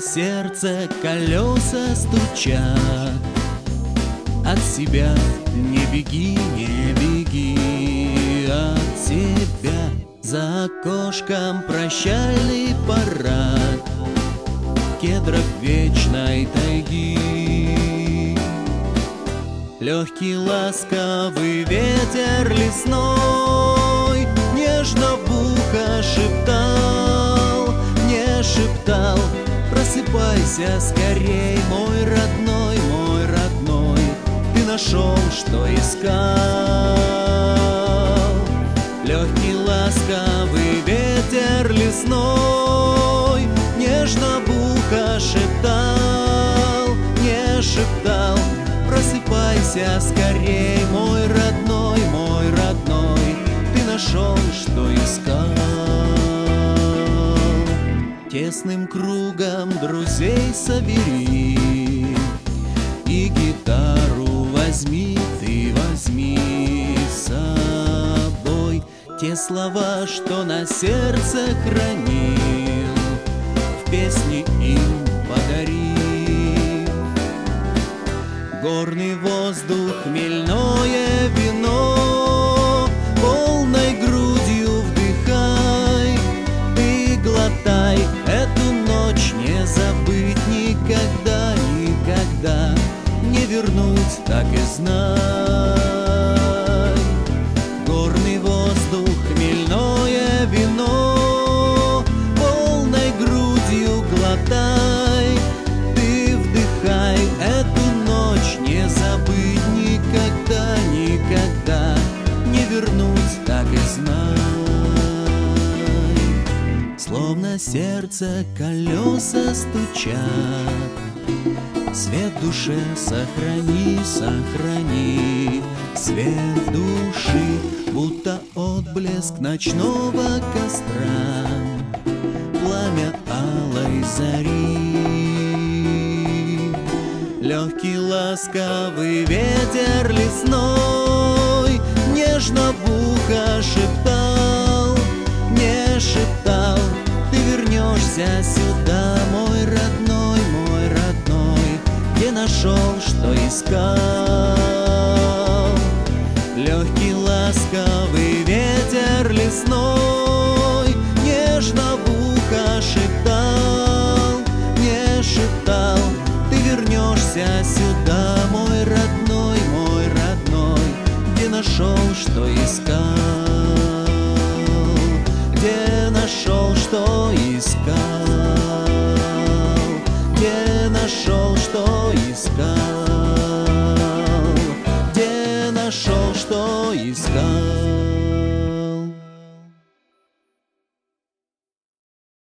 Сердце колеса стучат. От себя не беги, не беги От себя за окошком прощальный парад. Кедров вечной тайги. Легкий ласковый ветер лесной Нежно в ухо шептал, не шептал Просыпайся скорей, мой родной, мой родной Ты нашел, что искал. Легкий ласковый ветер лесной Нежно в ухо шептал, не шептал Просыпайся скорей, мой родной, мой родной Ты нашел, что искал Тесным кругом друзей собери. И гитару возьми, ты возьми с собой Те слова, что на сердце хранил. В песне им подари. Горный воздух, хмельное Не вернуть, так и знай. Горный воздух, хмельное вино Полной грудью глотай. Ты вдыхай эту ночь Не забыть никогда, никогда. Не вернуть, так и знай. Словно сердце колеса стучат Свет в душе сохрани, сохрани. Свет души, будто отблеск ночного костра. Пламя алой зари. Легкий ласковый ветер лесной Нежно в ухо шептал, не шептал Ты вернешься сюда, нашел, что искал. Легкий ласковый ветер лесной Нежно в ухо шептал, не шептал. Ты вернешься сюда, мой родной, мой родной Где нашел, что искал искал Где нашел, что искал